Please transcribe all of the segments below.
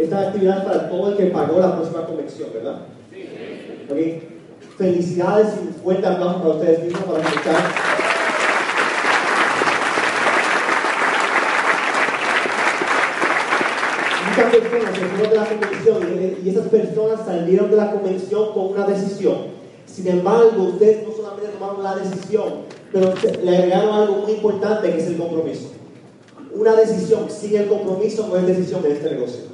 Esta actividad es para todo el que pagó la próxima convención, ¿verdad? Sí. Ok. Felicidades y fuerte aplauso para ustedes mismos para escuchar. Muchas personas se fueron de la convención y- esas personas salieron de la convención con una decisión. Sin embargo, ustedes no solamente tomaron la decisión, pero le agregaron algo muy importante que es el compromiso. Una decisión sin el compromiso no es decisión en este negocio.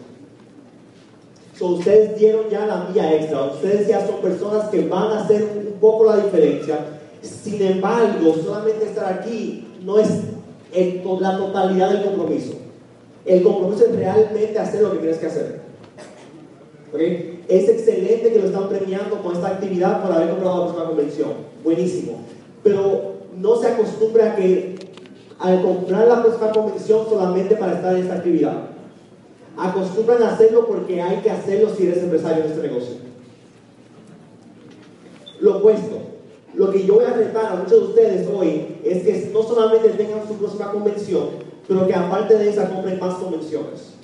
So, ustedes dieron ya la vía extra, ustedes ya son personas que van a hacer un poco la diferencia. Sin embargo, solamente estar aquí no es la totalidad del compromiso. El compromiso es realmente hacer lo que tienes que hacer. Es excelente que lo están premiando con esta actividad por haber comprado la próxima convención. Buenísimo. Pero no se acostumbra a que al comprar la próxima convención solamente para estar en esta actividad. Acostumbran a hacerlo porque hay que hacerlo si eres empresario en este negocio. Lo opuesto. Lo que yo voy a retar a muchos de ustedes hoy es que no solamente tengan su próxima convención, pero que aparte de esa compren más convenciones.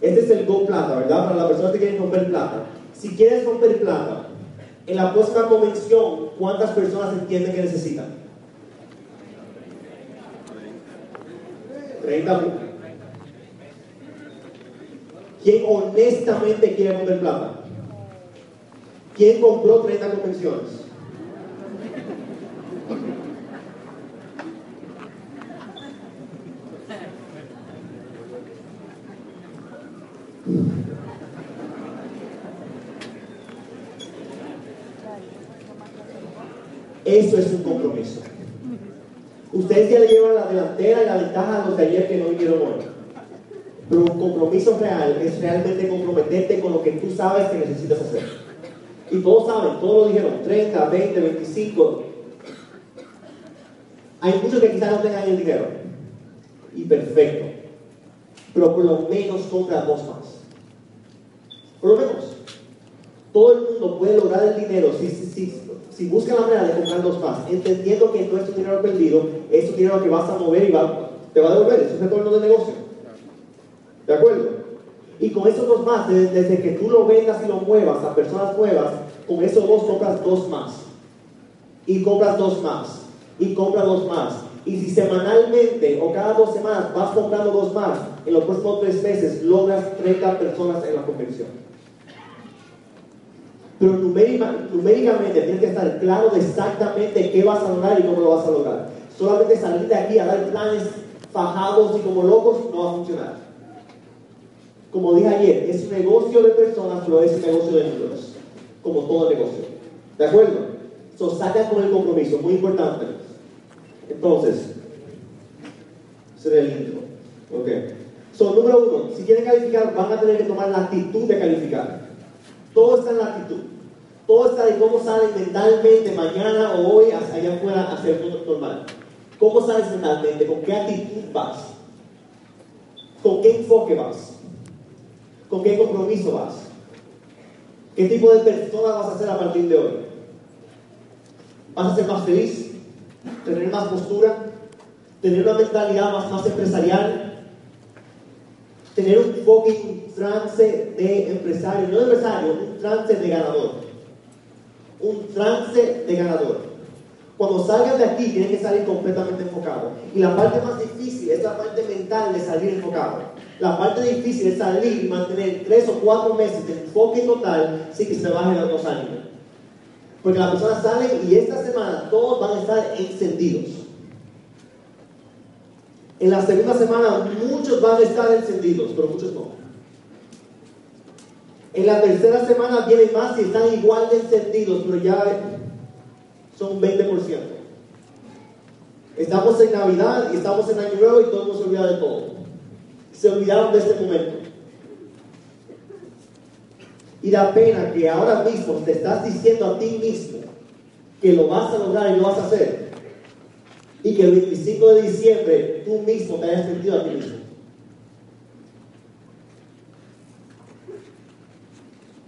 Este es el Go Plata, ¿verdad? Para las personas que quieren romper plata. Si quieres romper plata, en la próxima convención, ¿cuántas personas entienden que necesitan? 30 mil. ¿Quién honestamente quiere romper plata? ¿Quién compró 30 convenciones? Eso es un compromiso. Ustedes ya le llevan la delantera y la ventaja a los de que no vinieron hoy. Pero un compromiso real es realmente comprometerte con lo que tú sabes que necesitas hacer. Y todos saben, todos lo dijeron, 30, 20, 25. Hay muchos que quizás no tengan el dinero. Y perfecto. Pero por lo menos compra dos más. Por lo menos. Todo el mundo puede lograr el dinero si, si, si, si busca la manera de comprar dos más, entendiendo que no es tu dinero perdido, es tu dinero que vas a mover y va, te va a devolver, es un retorno de negocio. ¿De acuerdo? Y con esos dos más, desde, que tú lo vendas y lo muevas a personas nuevas, con esos dos compras dos más. Y compras dos más. Y compras dos más. Y si semanalmente o cada dos semanas vas comprando dos más, en los próximos tres meses logras 30 personas en la convención. Pero numérica- numéricamente tienes que estar claro de exactamente qué vas a lograr y cómo lo vas a lograr. Solamente salir de aquí a dar planes fajados y como locos no va a funcionar. Como dije ayer, es un negocio de personas, pero es un negocio de números. Como todo negocio. ¿De acuerdo? So, saca con el compromiso, muy importante. Entonces, será el intro. Ok. So, número uno, si quieren calificar, van a tener que tomar la actitud de calificar. Todo está en la actitud. Todo está en cómo salen mentalmente mañana o hoy allá afuera a hacer todo normal. ¿Cómo sales mentalmente? ¿Con qué actitud vas? ¿Con qué enfoque vas? ¿Con qué compromiso vas? ¿Qué tipo de persona vas a ser a partir de hoy? ¿Vas a ser más feliz? ¿Tener más postura? ¿Tener una mentalidad más, más empresarial? ¿Tener un fucking trance de empresario? No de empresario, un trance de ganador. Un trance de ganador. Cuando salgan de aquí tienen que salir completamente enfocados. Y la parte más difícil es la parte mental de salir enfocado. La parte difícil es salir y mantener tres o cuatro meses de enfoque total sin que se bajen los ánimos. Porque las personas salen y esta semana todos van a estar encendidos. En la segunda semana muchos van a estar encendidos, pero muchos no. En la tercera semana vienen más y están igual de encendidos, pero ya son un 20%. Estamos en Navidad y estamos en Año Nuevo y todo el mundo se olvida de todo. Se olvidaron de este momento. Y da pena que ahora mismo te estás diciendo a ti mismo que lo vas a lograr y lo vas a hacer. Y que el 25 de diciembre tú mismo te hayas mentido a ti mismo.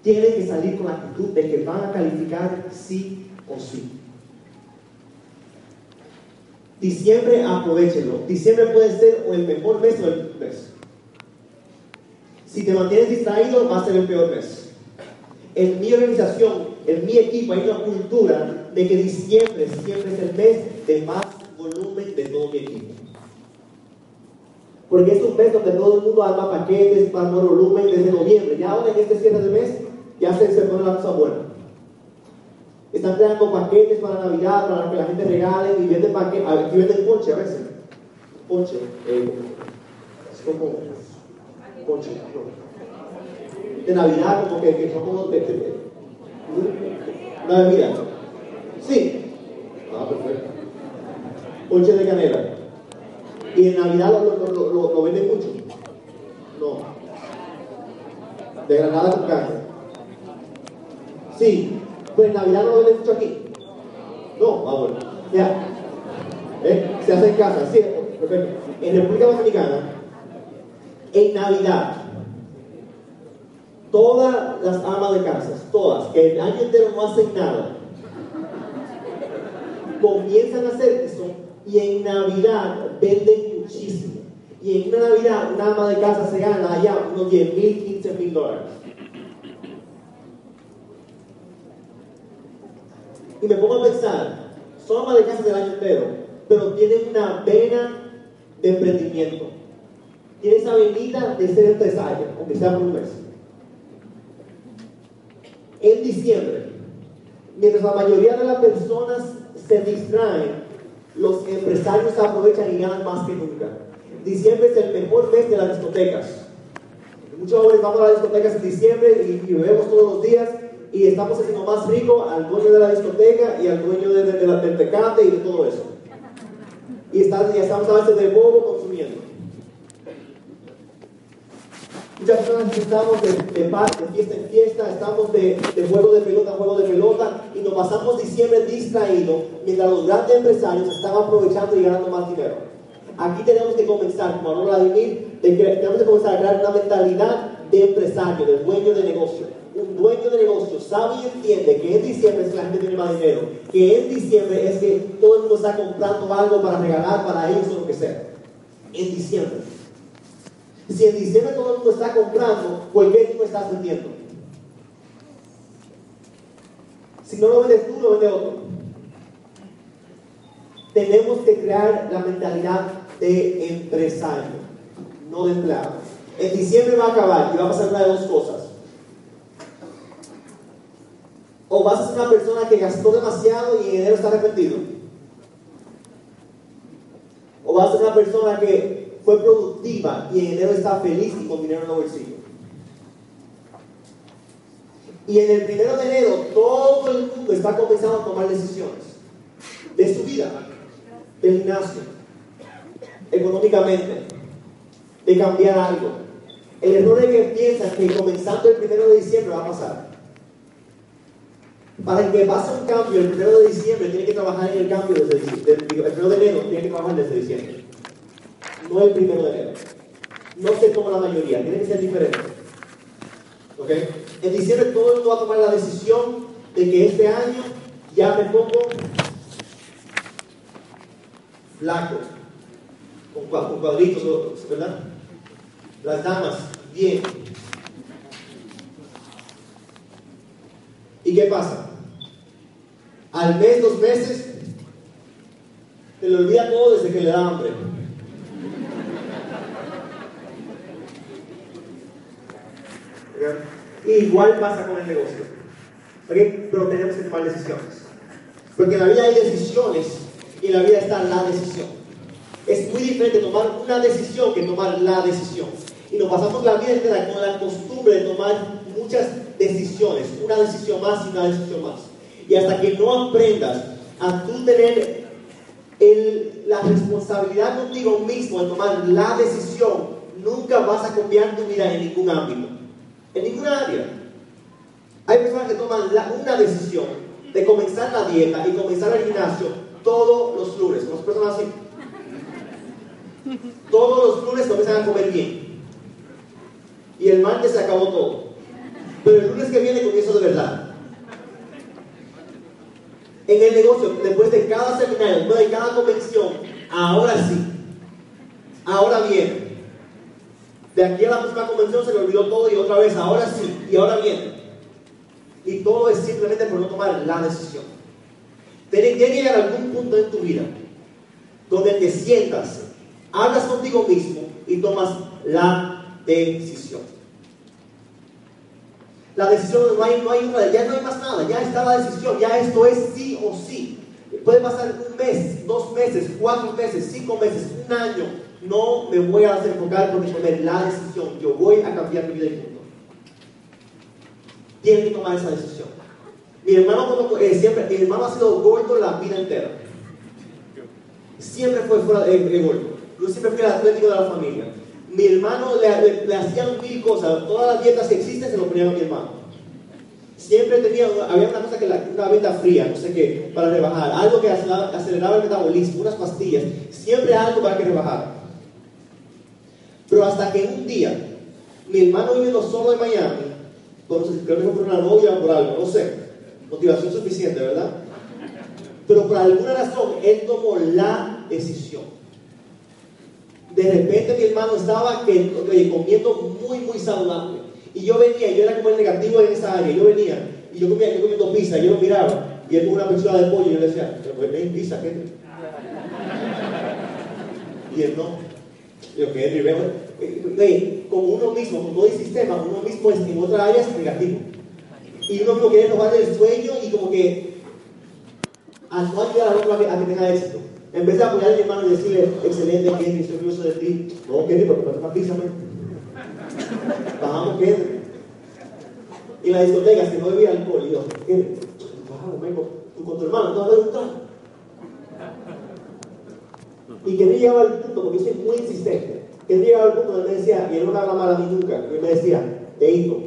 Tienen que salir con la actitud de que van a calificar sí o sí. Diciembre, aprovechenlo. Diciembre puede ser o el mejor mes o el mes. Si te mantienes distraído, va a ser el peor mes. En mi organización, en mi equipo, hay una cultura de que diciembre siempre es el mes de más volumen de todo mi equipo. Porque es un mes donde todo el mundo arma paquetes para más volumen desde noviembre. Ya ahora en este cierre de mes, ya se, pone la cosa buena. Están creando paquetes para Navidad, para que la gente regale y venden paquetes. Aquí venden ponche a veces. Ponche. Eh, es como ponche. no. De Navidad, como que, que son como de, de- bebida. Sí. Ah, perfecto. Ponche de canela. Y en Navidad lo, lo, lo, lo- venden mucho. No. De granada con carne. Sí, pues en Navidad lo venden mucho aquí. No, ah, bueno. Ya. ¿Eh? Se hace en casa, sí, perfecto. En República Dominicana, en Navidad, todas las amas de casas, todas, que el año entero no hacen nada, comienzan a hacer eso y en Navidad venden muchísimo. Y en una Navidad, una ama de casa se gana allá unos 10 mil, 15 mil dólares. Y me pongo a pensar, son amas de casa del año entero, pero tienen una vena de emprendimiento. Tienen esa venita de ser empresario, aunque sea por un mes. En diciembre, mientras la mayoría de las personas se distraen, los empresarios aprovechan y ganan más que nunca. Diciembre es el mejor mes de las discotecas. Muchos jóvenes vamos a las discotecas en diciembre y, y bebemos todos los días y estamos haciendo más rico al dueño de la discoteca y al dueño de, la- del y de todo eso. Y está- ya estamos a veces de bobo consumiendo. Muchas personas estamos de, de, de fiesta en fiesta, estamos de, de juego de pelota en juego de pelota y nos pasamos diciembre distraídos mientras los grandes empresarios están aprovechando y ganando más dinero. Aquí tenemos que comenzar, como habló Vladimir, de que tenemos que comenzar a crear una mentalidad de empresario, de dueño de negocio. Un dueño de negocio sabe y entiende que en diciembre es que la gente tiene más dinero, que en diciembre es que todo el mundo está comprando algo para regalar para ellos o lo que sea. En diciembre. Si en diciembre todo el mundo está comprando, ¿por qué tú estás vendiendo? Si no lo vendes tú, lo vende otro. Tenemos que crear la mentalidad de empresario, no de empleado. En diciembre va a acabar y va a pasar una de dos cosas. O vas a ser una persona que gastó demasiado y en enero está arrepentido. O vas a ser una persona que fue productiva y en enero está feliz y con dinero en los bolsillos. Y en el primero de enero todo el mundo está comenzando a tomar decisiones de su vida, del gimnasio, económicamente, de cambiar algo. El error es que piensan que comenzando el primero de diciembre va a pasar. Para que pase un cambio el primero de diciembre, tiene que trabajar en el cambio desde diciembre. El primero de enero tiene que trabajar desde diciembre. No el primero de enero. No sé como la mayoría, tiene que ser diferente. ¿Ok? En diciembre todo el mundo va a tomar la decisión de que este año ya me pongo flaco, con, cua- con cuadritos, ¿verdad? Las damas, bien. ¿Y qué pasa? Al mes, dos meses, te le olvida todo desde que le da hambre. ¿Verdad? Igual pasa con el negocio. ¿Ok? Pero tenemos que tomar decisiones. Porque en la vida hay decisiones y en la vida está la decisión. Es muy diferente tomar una decisión que tomar la decisión. Y nos pasamos la vida entera con la costumbre de tomar muchas decisiones, una decisión más y una decisión más. Y hasta que no aprendas a tú tener el- la responsabilidad contigo mismo de tomar la decisión, nunca vas a cambiar tu vida en ningún ámbito, en ninguna área. toman la- una decisión de comenzar la dieta y comenzar el gimnasio todos los lunes. ¿Las personas así? Todos los lunes comienzan a comer bien. Y el martes se acabó todo. Pero el lunes que viene comienzo de verdad. En el negocio, después de cada seminario, después de cada convención, ahora sí. Ahora viene. De aquí a la próxima convención se le olvidó todo y otra vez, ahora sí, y ahora viene. Y todo es simplemente por no tomar la decisión. Tiene tiene que llegar algún punto en tu vida donde te sientas, hablas contigo mismo y tomas la decisión. La decisión no hay, no hay otra, ya no hay más nada, ya está la decisión, ya esto es sí o sí. Puede pasar un mes, dos meses, cuatro meses, cinco meses, un año. No me voy a desenfocar por tomar la decisión. Yo voy a cambiar mi vida y punto. Tienen que tomar esa decisión. Mi hermano, eh, siempre, mi hermano ha sido gordo la vida entera. Siempre fue fuera de, de gordo. Yo siempre fui el atlético de la familia. Mi hermano le, hacían mil cosas. Todas las dietas que existen se lo ponían a mi hermano. Siempre tenía, había una cosa que la, una venta fría, no sé qué, para rebajar. Algo que aceleraba, el metabolismo, unas pastillas. Siempre algo para que rebajara. Pero hasta que un día, mi hermano viviendo solo en Miami, creo que por una novia o por algo, no sé, motivación suficiente, ¿verdad? Pero por alguna razón, él tomó la decisión. De repente mi hermano estaba que, comiendo muy, muy saludable. Y yo venía, yo era como el negativo en esa área, yo venía, y yo comía, yo comiendo pizza, yo lo miraba, y él con una pechuga de pollo, y yo le decía, pero pues ven pizza, ¿qué? Y él no. Yo Henry, veo, eh, eh, como uno mismo, con todo el sistema, uno mismo es, en otra área es negativo. Y uno mismo quiere robarle el sueño y como que a no ayudar otro a que, a que tenga éxito. En vez de apoyar a mi hermano y decirle, excelente, Henry, estoy orgulloso de ti. No, Henry, porque no es pizza. Bajamos, Henry. Y la discoteca, si no bebía alcohol, y yo, Henry, bajamos, vengo, tú con tu hermano, tú vas a trago. Y que no llegaba al punto, porque yo soy muy insistente, que no llegaba al punto donde me decía, y él no me habla mal a mí nunca, y él me decía, Teito,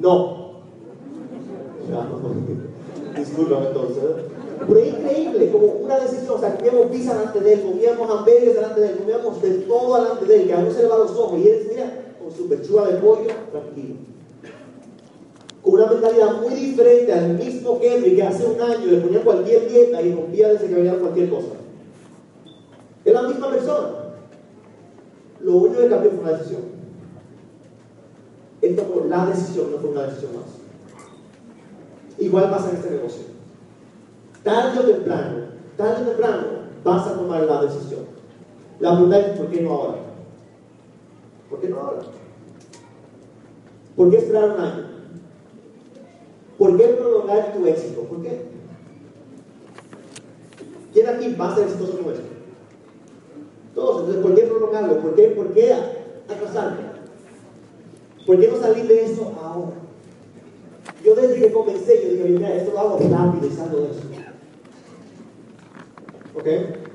no. Ya, no. Discúlpame entonces. ¿eh? Pero es increíble, como una decisión, o sea, comíamos pizza delante de él, comíamos hamburguesas delante de él, comíamos de todo delante de él, que a uno se le va los ojos, y él, mira, con su pechuga de pollo, tranquilo. Con una mentalidad muy diferente al mismo Henry que hace un año le ponía cualquier dieta y rompía desde que veía cualquier cosa. Es la misma persona. Lo único que cambió fue una decisión. Él tomó la decisión, no fue una decisión más. Igual pasa en este negocio. Tarde o temprano, tarde o temprano, vas a tomar la decisión. La pregunta es, ¿por qué no ahora? ¿Por qué no ahora? ¿Por qué esperar un año? ¿Por qué prolongar tu éxito? ¿Por qué? ¿Quién aquí va a ser exitoso como esto? Todos, entonces, ¿por qué prolongarlo? ¿Por qué, por qué atrasarme? ¿Por qué no salir de eso ahora? Yo desde que comencé, yo dije, mira, esto lo hago rápido y salgo de eso. ¿Ok?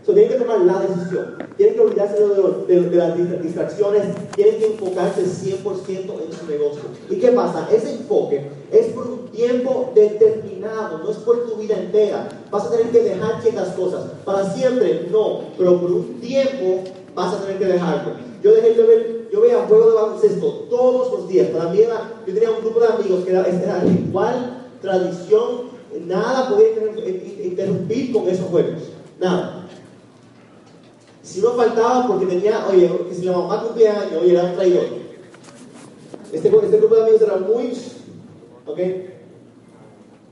So, tienen que tomar la decisión. Tienen que olvidarse de, lo- de- de las dis- distracciones. Tienen que enfocarse 100% en su negocio. ¿Y qué pasa? Ese enfoque es por un tiempo determinado, no es por tu vida entera. Vas a tener que dejar ciertas cosas. Para siempre, no. Pero por un tiempo vas a tener que dejarlo. Yo dejé de ver, yo veía juegos de baloncesto todos los días. Para mí era, yo tenía un grupo de amigos que era, era ritual, tradición, nada podía inter- inter- interrumpir con esos juegos. Nada. Si no faltaba porque tenía, oye, que si la mamá cumplía años, oye, era un traidor. Este, este grupo de amigos era muy, ¿ok?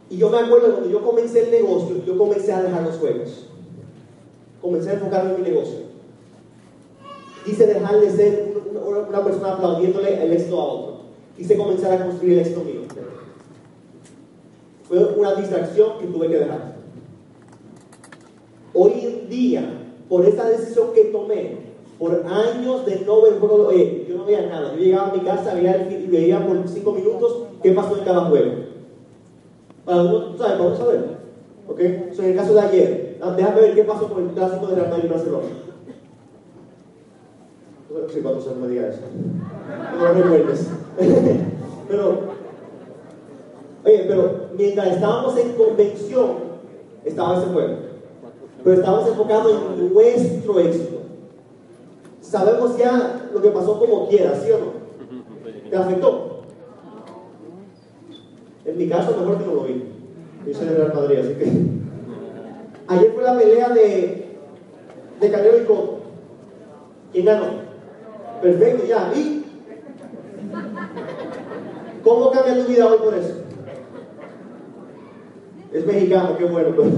Y yo me acuerdo cuando yo comencé el negocio, yo comencé a dejar los juegos. Comencé a enfocarme en mi negocio. Quise dejar de ser una, una- persona aplaudiéndole el éxito a otro. Quise comenzar a construir el éxito mío. Fue una distracción que tuve que dejar. Hoy en día, por esa decisión que tomé, por años de no ver juego, oye, yo no veía nada. Yo llegaba a mi casa, veía veía por cinco minutos qué pasó en cada juego. Para uno, ¿sabes? Vamos a ver. ¿Ok? So, en el caso de ayer, ah, déjame ver qué pasó con el clásico de Real Madrid y Barcelona. Sí, cuando se me diga eso. No lo recuerdes. Pero Oye, pero mientras estábamos en convención, estaba ese juego. Pero estábamos enfocados en nuestro éxito. Sabemos ya lo que pasó como quiera, ¿sí o no? ¿Te afectó? En mi caso, mejor que no lo vi. Yo soy de Real Madrid, así que. Ayer fue la pelea de, de Canelo y Cotto. ¿Quién ganó? Perfecto, ya. ¿Y? ¿Cómo cambia tu vida hoy por eso? Es mexicano, qué bueno. pues.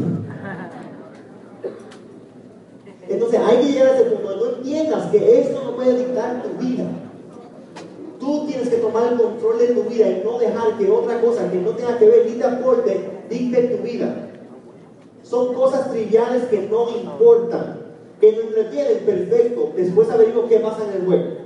Entonces hay que llegar a ese punto. No entiendas que esto no puede dictar tu vida. Tú tienes que tomar el control de tu vida y no dejar que otra cosa que no tenga que ver ni te aporte dicte tu vida. Son cosas triviales que no importan, que nos entretienen, perfecto. Después averiguo qué pasa en el juego.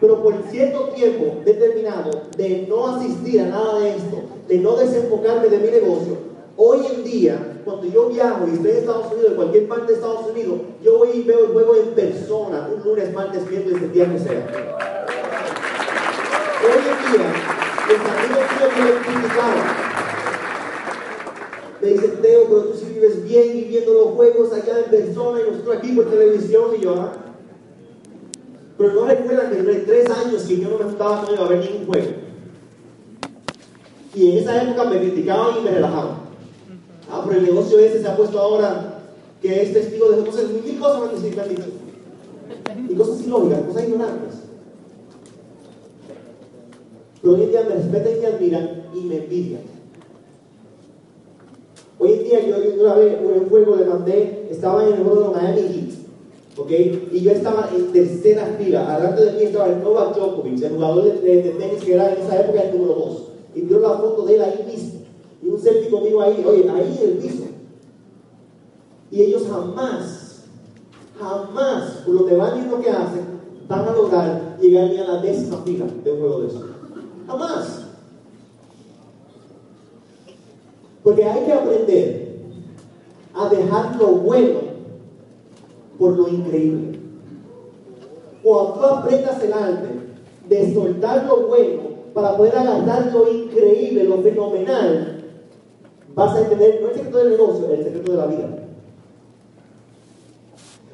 Pero por cierto tiempo determinado de no asistir a nada de esto, de no desenfocarme de mi negocio, hoy en día, cuando yo viajo y estoy en Estados Unidos, en cualquier parte de Estados Unidos, yo voy y veo el juego en persona, un lunes, martes, miércoles, el día que sea. Hoy en día, los amigos míos que me criticaban, me dicen, Teo, pero tú sí vives bien y viendo los juegos allá en persona y nosotros aquí por televisión y yo, ah. Pero no recuerdan que durante tres años que yo no me juntaba con ellos a ver ningún juego. Y en esa época me criticaban y me relajaban. Pero el negocio ese se ha puesto ahora que es testigo de cosas, mil cosas me han dicho. Y cosas ilógicas, cosas ignorantes. Pero hoy en día me respetan y me admiran y me envidian. Hoy en día yo una vez un juego le mandé, estaba en el juego de Miami Heat, ¿ok? Y yo estaba en tercera fila, adelante de mí estaba el Novak Djokovic, el jugador de, de, de tenis que era en esa época el número 2. Y dio la foto de él ahí mismo. Un selfie conmigo ahí, oye, ahí en el piso. Y ellos jamás, jamás, por lo que van y lo que hacen, van a lograr llegar ni a la décima fila de un juego de eso. Jamás. Porque hay que aprender a dejar lo bueno por lo increíble. Cuando tú aprendas el arte de soltar lo bueno para poder agarrar lo increíble, lo fenomenal, vas a entender no el secreto del negocio, el secreto de la vida.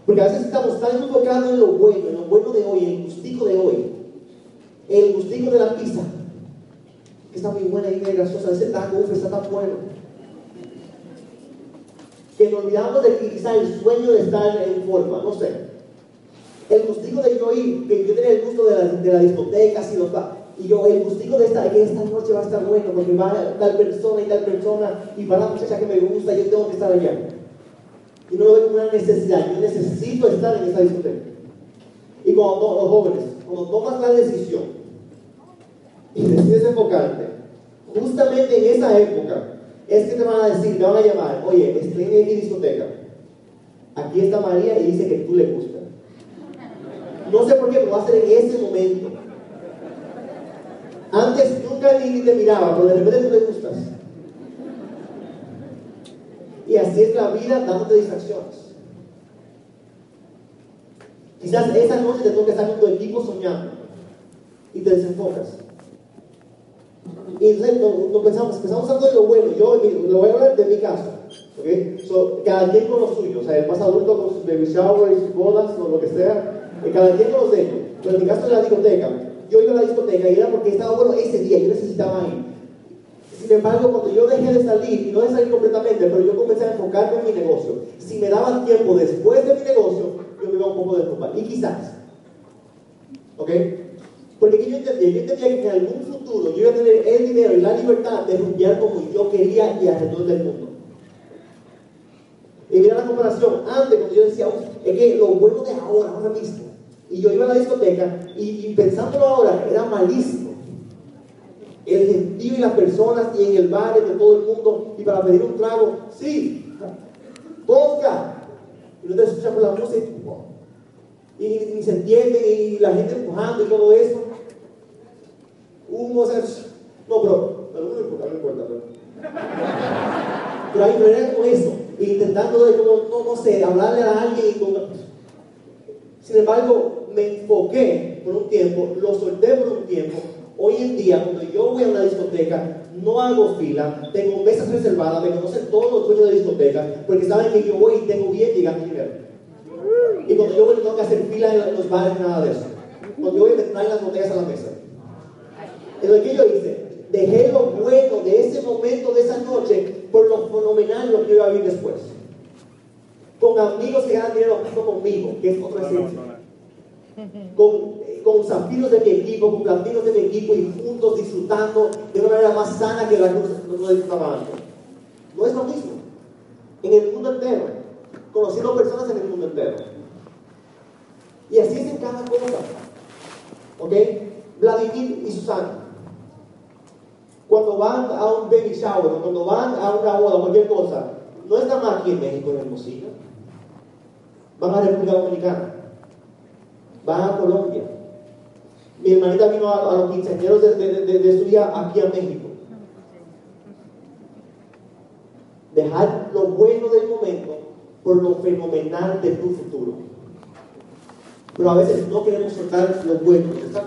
Porque a veces estamos tan enfocados en lo bueno, en lo bueno de hoy, en el gustico de hoy, el gustico de la pizza, que está muy buena y muy graciosa, ese taco, uf, está tan bueno. Que nos olvidamos de que quizá el sueño de estar en forma, no sé. El gustico de yo ir, que yo tenía el gusto de la, de la discoteca, y los ba- y yo, el gustico de esta, que esta noche va a estar bueno, porque va tal persona y tal persona, y va la muchacha que me gusta, yo tengo que estar allá. Y no lo veo como una necesidad, yo necesito estar en esa discoteca. Y cuando los jóvenes, cuando tomas la decisión y decides enfocarte, justamente en esa época, es que te van a decir, te van a llamar, oye, estoy en mi discoteca. Aquí está María y dice que tú le gustas. No sé por qué, pero va a ser en ese momento. Antes nunca ni, te miraba, pero de repente tú le gustas. Y así es la vida dándote distracciones. Quizás esa noche te toca estar con tu equipo soñando y te desenfocas. Y entonces no, pensamos, empezamos hablando de lo bueno. Yo lo voy a hablar de mi caso. ¿ok? So, cada quien con lo suyo. O sea, el más adulto con sus baby showers, sus bodas, o lo que sea. y cada quien con los de ellos. Pero en mi caso de la discoteca. Yo iba a la discoteca y era porque estaba bueno ese día. Yo necesitaba ir. Sin embargo, cuando yo dejé de salir, y no de salir completamente, pero yo comencé a enfocarme en mi negocio. Si me daban tiempo después de mi negocio, yo me iba un poco a desocupar. Y quizás. ¿Ok? Porque ¿qué yo entendía, yo entendía que en algún futuro yo iba a tener el dinero y la libertad de rumbear como yo quería y alrededor del mundo. Y mira la comparación, antes cuando yo decía, "Uf, es que lo bueno de ahora, ahora mismo, y yo iba a la discoteca y, y pensándolo ahora, era malísimo. El gentío y las personas y en el bar de todo el mundo, y para pedir un trago, sí, vodka, y no te escuchas por la música, y ni, ni se entiende, y la gente empujando y todo eso. Humo, o sea, no, pero, pero no importa, no importa. Pero, ahí no era como eso, intentando de no, no sé, hablarle a alguien y como, sin embargo, me enfoqué por un tiempo, lo solté por un tiempo Hoy en día, cuando yo voy a una discoteca, no hago fila, tengo mesas reservadas, me conocen todos los dueños de discotecas, porque saben que yo voy y tengo bien llegando dinero. Y cuando yo voy, no tengo que hacer fila en los bares, nada de eso. Cuando yo voy, me traen las botellas a la mesa. Entonces, ¿qué yo hice? Dejé lo bueno de ese momento, de esa noche, por lo fenomenal lo que iba a vivir después. Con amigos que ganan dinero junto conmigo, que es otra esencia. Con, con zafiros de mi equipo, con platinos de mi equipo y juntos disfrutando de una manera más sana que la que nosotros disfrutábamos antes. No es lo mismo. En el mundo entero. Conociendo personas en el mundo entero. Y así es en cada cosa. ¿Ok? Vladimir y Susana. Cuando van a un baby shower, cuando van a una boda, cualquier cosa, no están aquí en México, en Hermosillo. Van a República Dominicana. Van a Colombia. Mi hermanita vino a, los quinceañeros de, de, de, su día aquí a México. Dejar lo bueno del momento por lo fenomenal de tu futuro. Pero a veces no queremos soltar lo bueno, está.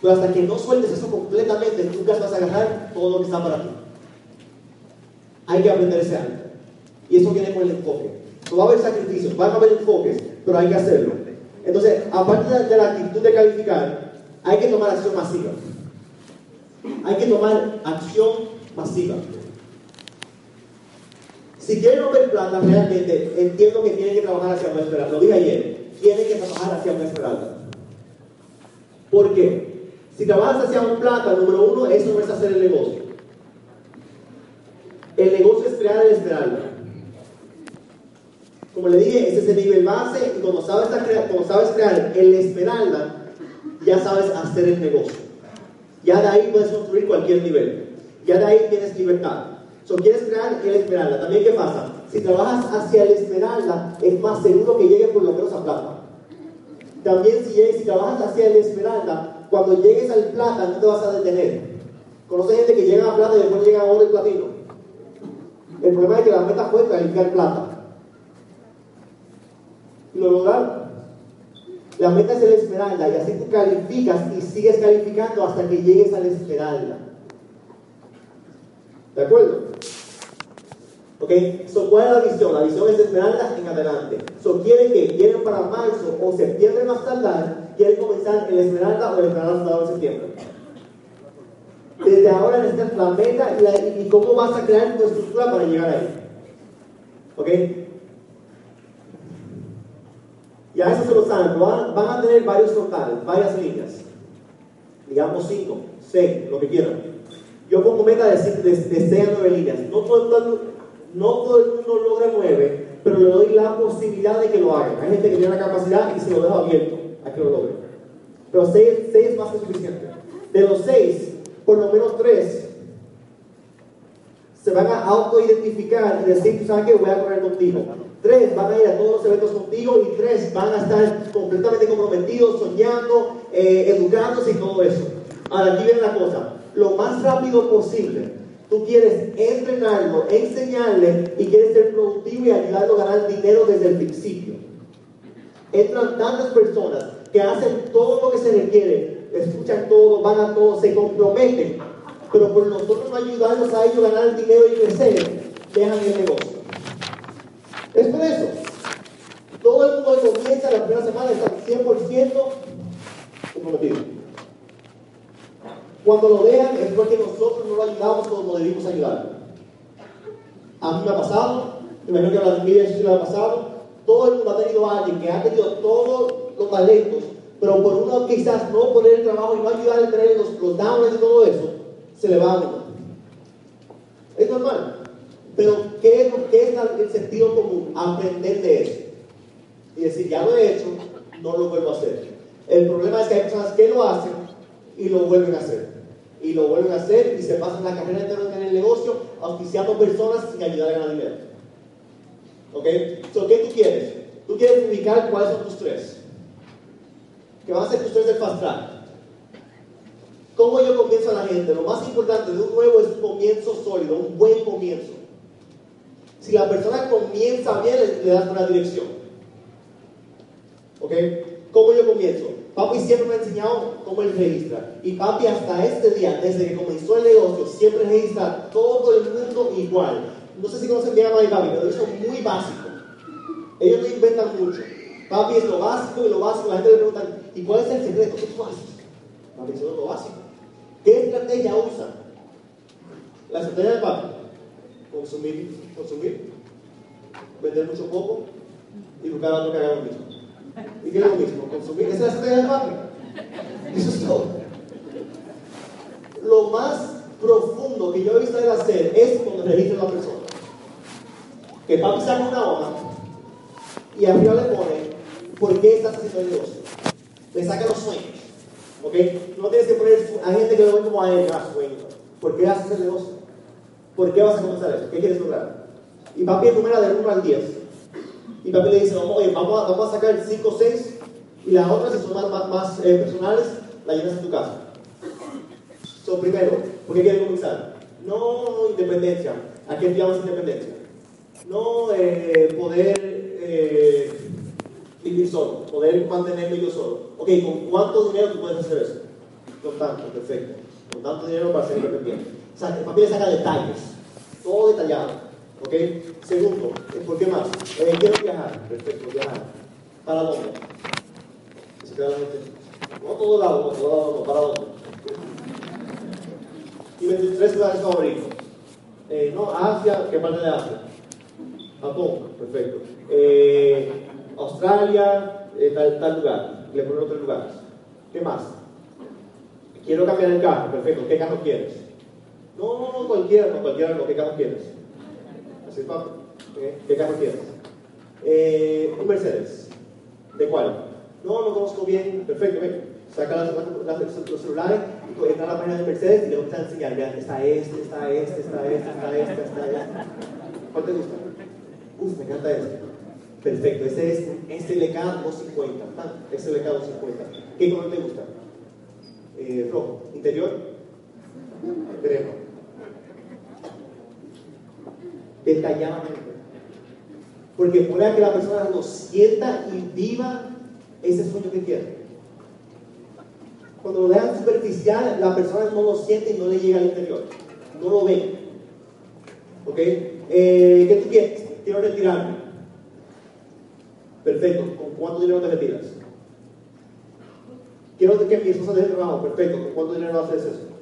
Pero hasta que no sueltes eso completamente, nunca vas a agarrar todo lo que está para ti. Hay que aprender ese hábito. Y eso viene con el enfoque. No va a haber sacrificios, van a haber enfoques, pero hay que hacerlo. Entonces, aparte de, la actitud de calificar, hay que tomar acción masiva. Hay que tomar acción masiva. Si quieren romper plata, realmente entiendo que tienen que trabajar hacia una esmeralda. Lo dije ayer, tienen que trabajar hacia una esmeralda. ¿Por qué? Si trabajas hacia un plata, número uno, eso no es hacer el negocio. El negocio es crear el esmeralda. Como le dije, ese es el nivel base y cuando sabes, crear, cuando sabes crear el esmeralda, ya sabes hacer el negocio. Ya de ahí puedes construir cualquier nivel. Ya de ahí tienes libertad. So, quieres crear el esmeralda. También, ¿qué pasa? Si trabajas hacia el esmeralda, es más seguro que llegues por lo menos a plata. También, si trabajas hacia el esmeralda, cuando llegues al plata, no te vas a detener. Conoce gente que llega a plata y después llega a oro y platino. El problema es que la meta fue calificar plata. Lo lograron. La meta es el esmeralda y así tú calificas y sigues calificando hasta que llegues al esmeralda. ¿De acuerdo? ¿Ok? So, ¿Cuál es la visión? La visión es esmeralda en adelante. So, ¿Quieren que ¿Quieren para marzo o septiembre más tardar? ¿Quieren comenzar el esmeralda o el esmeralda en septiembre? Desde ahora necesitas la meta y, y cómo vas a crear tu estructura para llegar ahí. ¿Ok? Ya eso se lo saben, van, van a tener varios totales, varias líneas. Digamos 5, 6, lo que quieran. Yo pongo meta de 6 a 9 líneas. No todo, el, no todo el mundo logra 9, pero le doy la posibilidad de que lo hagan. Hay gente que tiene la capacidad y se lo dejo abierto a que lo logre. Pero 6 es más que suficiente. De los 6, por lo menos 3 se van a autoidentificar y decir, sabes que voy a correr contigo. Tres van a ir a todos los eventos contigo y tres van a estar completamente comprometidos, soñando, eh, educándose y todo eso. Ahora, aquí viene la cosa. Lo más rápido posible, tú quieres entrenarlo, enseñarle y quieres ser productivo y ayudarlo a ganar dinero desde el principio. Entran tantas personas que hacen todo lo que se requiere, escuchan todo, van a todo, se comprometen, pero por nosotros no ayudarlos a ellos a ganar dinero y crecer, dejan el negocio. Es por eso. Todo el mundo que comienza la primera semana está 100% comprometido. Cuando lo dejan es porque nosotros no lo ayudamos como debimos ayudar. A mí me ha pasado, me imagino que a la Miriam le ha pasado. Todo el mundo ha tenido a alguien que ha tenido todos los talentos, pero por uno quizás no poner el trabajo y no ayudar a tener los, los downs y todo eso, se le va a. Es normal. Pero, ¿qué es, ¿qué es el sentido común? Aprender de eso. Y decir, ya lo he hecho, no lo vuelvo a hacer. El problema es que hay personas que lo hacen y lo vuelven a hacer. Y lo vuelven a hacer y se pasan la carrera entera en el negocio auspiciando personas sin ayudar a ganar dinero. ¿Ok? So, ¿Qué tú quieres? Tú quieres ubicar cuáles son tus tres. Que van a ser tus tres del fast track. ¿Cómo yo comienzo a la gente? Lo más importante de un nuevo es un comienzo sólido, un buen comienzo. Si la persona comienza bien, le, das una dirección. ¿Ok? ¿Cómo yo comienzo? Papi siempre me ha enseñado cómo él registra. Y papi hasta este día, desde que comenzó el negocio, siempre registra todo el mundo igual. No sé si conocen bien a mami y papi, pero ellos son muy básicos. Ellos no inventan mucho. Papi es lo básico y lo básico. La gente le pregunta, ¿y cuál es el secreto? ¿Qué tú haces? Papi, eso es lo básico. ¿Qué estrategia usa? La estrategia de papi. Consumir, consumir, vender mucho poco y buscar a otro que haga lo mismo. ¿Y qué es lo mismo? Consumir. Esa es la estrategia de papi. Eso es todo. Lo más profundo que yo he visto él hacer es cuando registra a la persona. Que papi saca una hoja y arriba le pone por qué estás haciendo el negocio. Le saca los sueños. ¿Ok? No tienes que poner, hay gente que lo ve como a él, ah, sueño. ¿Por qué haces el negocio? ¿Por qué vas a comenzar eso? ¿Qué quieres lograr? Y papi enumera del 1 al 10. Y papi le dice, vamos, oye, vamos a, vamos a sacar 5 o 6 y las otras, si son más, más, eh, personales, las llenas en tu casa. So, primero, ¿por qué quieres comenzar? No independencia. ¿A qué llamas independencia? No eh, poder eh, vivir solo, poder mantenerme yo solo. Ok, ¿con cuánto dinero tú puedes hacer eso? Con tanto, perfecto. Con tanto dinero para ser independiente. O sea, saca detalles, todo detallado. Ok, segundo, eh, ¿por qué más? Eh, quiero viajar, perfecto, viajar. ¿Para dónde? Se. No a todo lado, no a todo lado, no, ¿para dónde? Y 23 lugares favoritos. Eh, no, Asia, ¿qué parte de Asia? Japón, perfecto. Australia, tal, tal lugar. Le ponen otros lugares. ¿Qué más? Quiero cambiar el carro, perfecto. ¿Qué carro quieres? No, no, cualquiera, no, cualquiera, no. ¿Qué carro quieres? Así es, papi. ¿Eh? ¿Qué carro quieres? Eh, un Mercedes. ¿De cuál? No, no conozco bien. Perfecto, ven. Saca las, las- las- los celulares y entra a la página de Mercedes y le gusta enseñar. Ya, está este, está este, está este, está este, está este. ¿Cuál te gusta? Uf, me encanta este. Perfecto, ese es este LK 250. Ah, ese LK 250. ¿Qué color te gusta? Eh, rojo. ¿Interior? Crema. Detalladamente. Porque pone a que la persona lo sienta y viva ese sueño que quiere. Cuando lo dejan superficial, la persona no lo siente y no le llega al interior. No lo ve. ¿Ok? Eh, ¿Qué tú quieres? Quiero retirarme. Perfecto. ¿Con cuánto dinero te retiras? Quiero que mi esposa deje el. Perfecto. ¿Con cuánto dinero haces eso?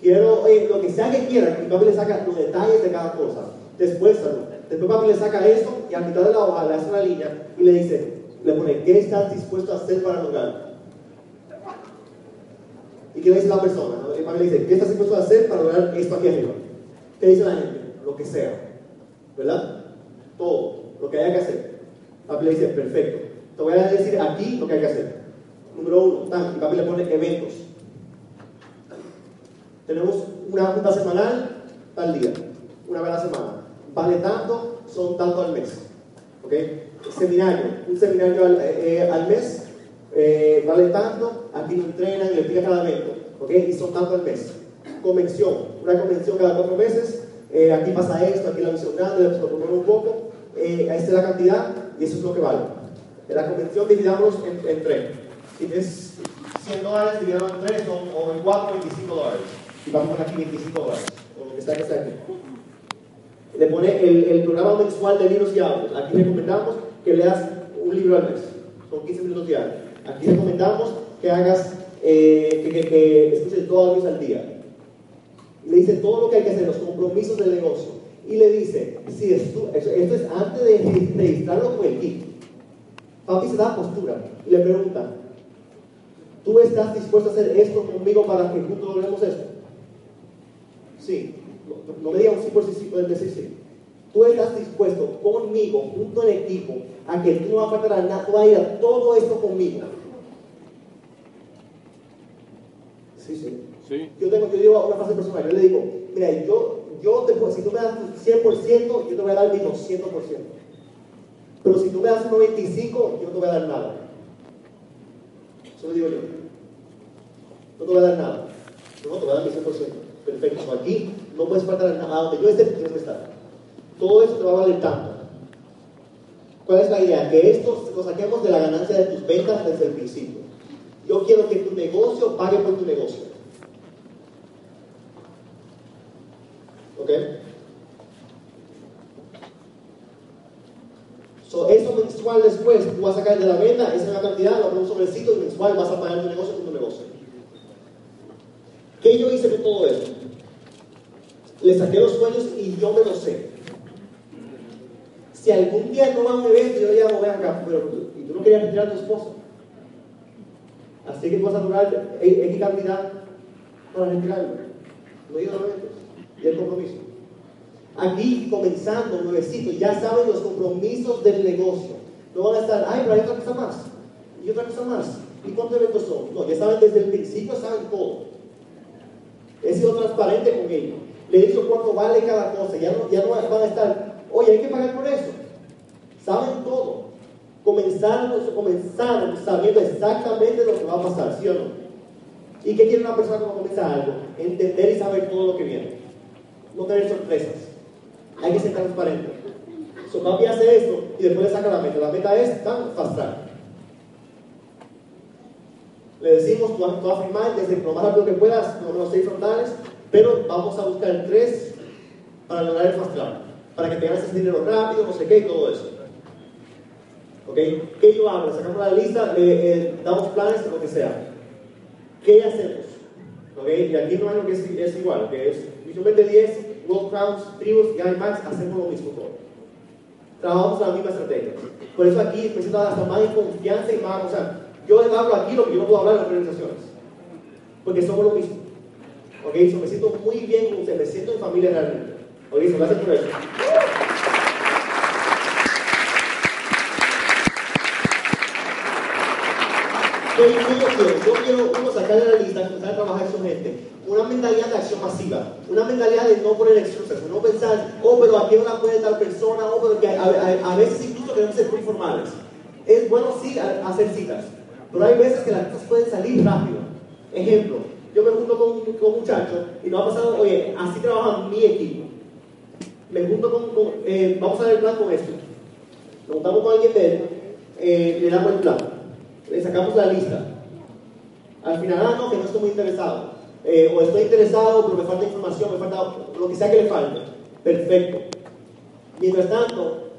Quiero, lo que sea que quiera, y papi le saca los detalles de cada cosa. Después. Después papi le saca esto y a mitad de la hoja le hace una línea y le dice, le pone, ¿qué estás dispuesto a hacer para lograrlo? ¿Y qué le dice la persona? El papi le dice, ¿qué estás dispuesto a hacer para lograr esto aquí arriba? ¿Qué dice la gente? Lo que sea. ¿Verdad? Todo, lo que haya que hacer. Papi le dice, perfecto. Te voy a decir aquí lo que hay que hacer. Número uno, tan, y papi le pone eventos. Tenemos una junta semanal, tal día, una vez a la semana. Vale tanto, son tanto al mes. ¿Ok? Seminario, un seminario al, eh, al mes, eh, vale tanto, aquí lo entrenan le explica cada evento. ¿Ok? Y son tanto al mes. Convención, una convención cada cuatro meses, eh, aquí pasa esto, aquí la visión grande, le un poco, esta es la cantidad y eso es lo que vale. En la convención dividamos en, tres. Si es 100 dólares, dividamos en tres, o en cuatro, 25 dólares. Y vamos a poner aquí 25 dólares, o lo que está que está aquí. Le pone el, programa mensual de libros y audios. Aquí recomendamos que leas un libro al mes. Son 15 minutos diarios. Aquí recomendamos que hagas, eh, que, que, que escuches dos audios al día. Le dice todo lo que hay que hacer, los compromisos del negocio. Y le dice, si esto, esto es antes de registrarlo con el kit. Papi se da postura y le pregunta, ¿tú estás dispuesto a hacer esto conmigo para que juntos logremos esto? Sí. No, no me diga un sí por sí, sí, puedes decir sí. Tú estás dispuesto conmigo, junto al equipo, a que tú no vas a faltar a nada, tú vas a ir a todo esto conmigo. Sí, sí. Sí. Yo, tengo, yo digo una frase personal, yo le digo, mira, yo, yo te puedo, si tú me das un 100%, yo te voy a dar mi 200%. Pero si tú me das un 95%, yo no te voy a dar nada. Eso lo digo yo. No te voy a dar nada. No te voy a dar mi 100%. Perfecto. Aquí no puedes faltar a donde yo esté, tienes que estar. Todo eso te va a valer tanto. ¿Cuál es la idea? Que esto lo saquemos de la ganancia de tus ventas desde el principio. Yo quiero que tu negocio pague por tu negocio. ¿Ok? So, eso mensual después, tú vas a sacar de la venta, esa es la cantidad, lo pones sobre mensual vas a pagar tu negocio con tu negocio. ¿Qué yo hice con todo esto? Le saqué los sueños y yo me los sé. Si algún día no va a un evento, yo llamo, ven acá, pero y tú no querías retirar a tu esposo. Así que tú vas a durar X cantidad para retirarlo. No eventos. Y el compromiso. Aquí, comenzando, nuevecito, ya saben los compromisos del negocio. No van a estar, ay, pero hay otra cosa más. Y otra cosa más. ¿Y cuántos eventos son? No, ya saben desde el principio, saben todo. He sido transparente con ellos. Le he dicho cuánto vale cada cosa. Ya no, ya no van a estar, oye, hay que pagar por eso. Saben todo. Comenzaron, comenzaron sabiendo exactamente lo que va a pasar, ¿sí o no? ¿Y qué quiere una persona cuando comienza algo? Entender y saber todo lo que viene. No tener sorpresas. Hay que ser transparente. So, papi hace esto y después le saca la meta. La meta es tan fast. Le decimos, tú vas, a firmar desde lo más rápido que puedas, con los seis frontales, pero vamos a buscar tres para lograr el fast track. Para que te ganes ese dinero rápido, no sé qué y todo eso. ¿Ok? ¿Qué yo hago? Sacamos la lista, le eh, damos planes, lo que sea. ¿Qué hacemos? ¿Ok? Y aquí no hay lo que es, es igual, que es visualmente 10, World Crowns, Tribus y IMAX, hacemos lo mismo todo. Trabajamos la misma estrategia. Por eso aquí me siento hasta más en confianza y más, o sea, yo hablo aquí lo que yo no puedo hablar en las organizaciones. Porque somos lo mismo. ¿Ok? So, me siento muy bien con usted, me siento en familia realmente. ¿Ok? So, gracias por eso. ¿Qué yo quiero? Uno, sacar de la lista, empezar a trabajar con gente. Una mentalidad de acción pasiva. Una mentalidad de no poner excusas. No pensar, oh, pero aquí la puede tal persona, oh, pero que a, a, a veces incluso queremos ser muy formales. Es bueno sí hacer citas, pero hay veces que las cosas pueden salir rápido. Ejemplo, yo me junto con, con un muchacho y nos ha pasado, oye, así trabaja mi equipo. Me junto con, con eh, vamos a ver el plan con esto. Nos juntamos con alguien de él, eh, le damos el plan le sacamos la lista. Al final, ah, no, que no estoy muy interesado. Eh, o estoy interesado, pero me falta información, me falta lo que sea que le falte. Perfecto. Mientras tanto,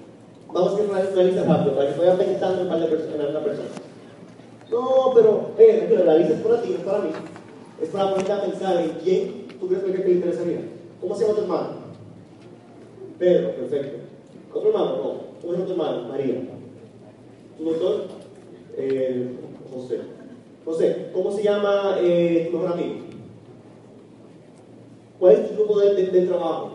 vamos a hacer una, lista rápida para que vaya pensando en, par de en una persona. No, pero, eh, la lista es para ti, no es para mí. Es para ponerte a pensar en quién tú crees que le interesaría. ¿Cómo se llama tu hermano? Pedro, perfecto. ¿Otro hermano? No. ¿Cómo se llama tu hermano? María. ¿Tu doctor? Eh, José. José, ¿cómo se llama eh, tu mejor amigo? ¿Cuál es tu grupo de, trabajo?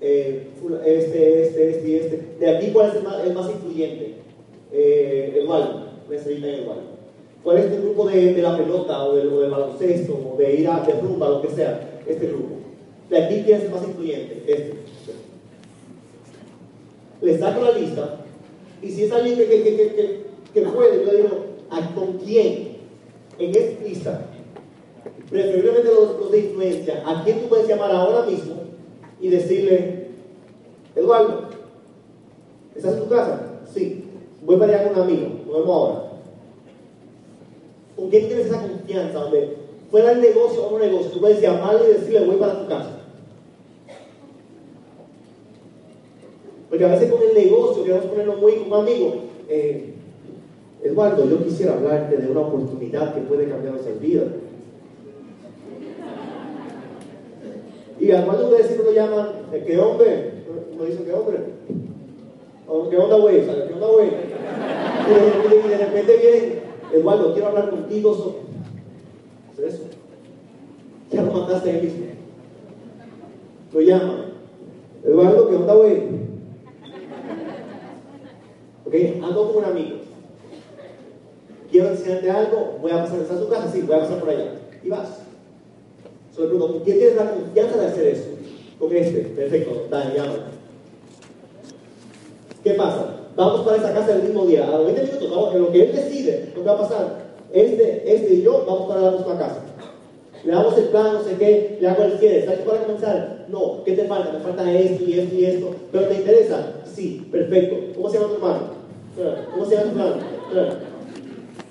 Eh, este, este, este y este. De aquí, ¿cuál es el más, el más influyente? Eh, Eduardo, necesita Eduardo. ¿Cuál es tu grupo de, de la pelota o del, o del baloncesto o de ir a de rumba, lo que sea? Este grupo. De aquí, ¿quién es el más influyente? Este. Le saco la lista y si es alguien que, que, que, que, puede, yo digo, ¿a con quién? En esta lista, preferiblemente los, los de influencia, ¿a quién tú puedes llamar ahora mismo y decirle, Eduardo, ¿estás en tu casa? Sí, voy para allá con un amigo, nos vemos ahora. ¿Con quién tienes esa confianza? Donde fuera el negocio o no negocio, tú puedes llamarle y decirle, voy para tu casa. Porque a veces con el negocio queremos ponerlo muy como amigo. Eh, Eduardo, yo quisiera hablarte de una oportunidad que puede cambiar nuestra vida. Y a cuando ustedes siempre lo llaman, ¿qué hombre? ¿No dicen qué hombre? ¿Qué onda, güey? ¿Qué onda, güey? Y, de repente vienen, Eduardo, quiero hablar contigo sobre eso. Ya lo mandaste ahí mismo. Lo llaman. Eduardo, ¿qué onda, güey? Ok, ando con un amigo quiero enseñarte algo, voy a pasar, ¿estás en tu casa? Sí, voy a pasar por allá. Y vas. Solo pregunto, ¿quién tienes la confianza de hacer eso? Con este, perfecto, dale, llámame. ¿Qué pasa? Vamos para esa casa el mismo día, a los 20 minutos, vamos, en lo que él decide, lo que va a pasar, este, este y yo vamos para la misma casa. Le damos el plan, no sé qué, le hago el cierre, ¿estás para comenzar? No, ¿qué te falta? Me falta esto y esto y esto, pero ¿te interesa? Sí, perfecto. ¿Cómo se llama tu hermano? ¿Cómo se llama tu plan?